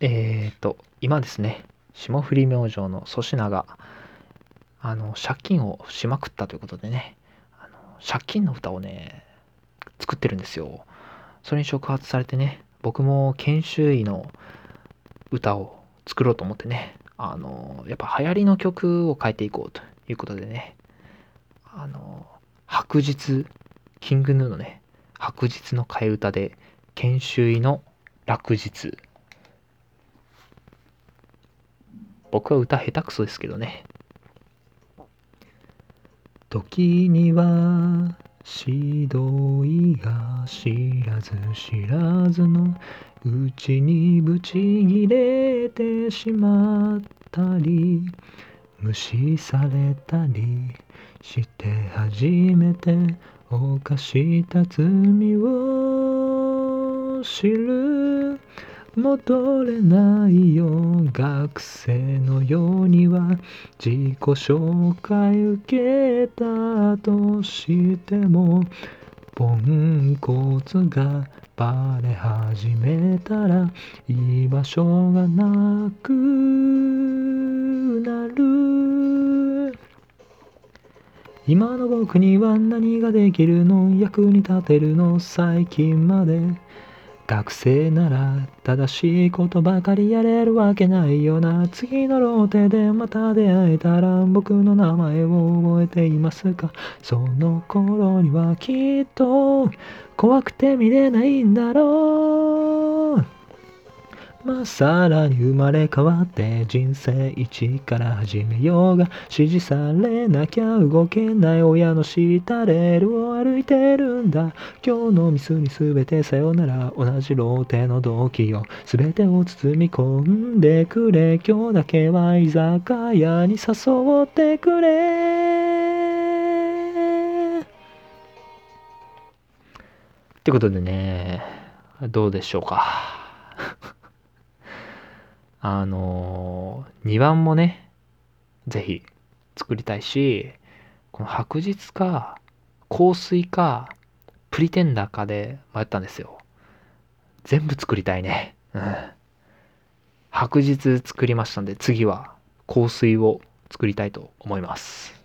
えっ、と、今ですね、霜降り明星の粗品が、あの、借金をしまくったということでね、あの借金の歌をね、作ってるんですよ。それに触発されてね、僕も研修医の歌を作ろうと思ってね、あの、やっぱ流行りの曲を変えていこうということでね、あの、白日、キングヌーのね、白日の替え歌で、研修医の落日。僕は歌下手くそですけどね。時には指導医が知らず知らずのうちにブチギレてしまったり無視されたりして初めて犯した罪を知る戻れないよ。学生のようには自己紹介受けたとしてもポンコツがバレ始めたら居場所がなくなる。今の僕には何ができるの？役に立てるの？最近まで。学生なら正しいことばかりやれるわけないよな。次のローテでまた出会えたら僕の名前を覚えていますかその頃にはきっと怖くて見れないんだろう。まあ、さらに生まれ変わって人生一から始めようが指示されなきゃ動けない親のしたレールを歩いてるんだ。今日のミスに全てさよなら同じローテの動機を全てを包み込んでくれ。今日だけは居酒屋に誘ってくれ。ってことでねどうでしょうか。あのー、2番もね、ぜひ作りたいし、この白日か、香水か、プリテンダーかで迷ったんですよ。全部作りたいね。うん。白日作りましたんで、次は香水を作りたいと思います。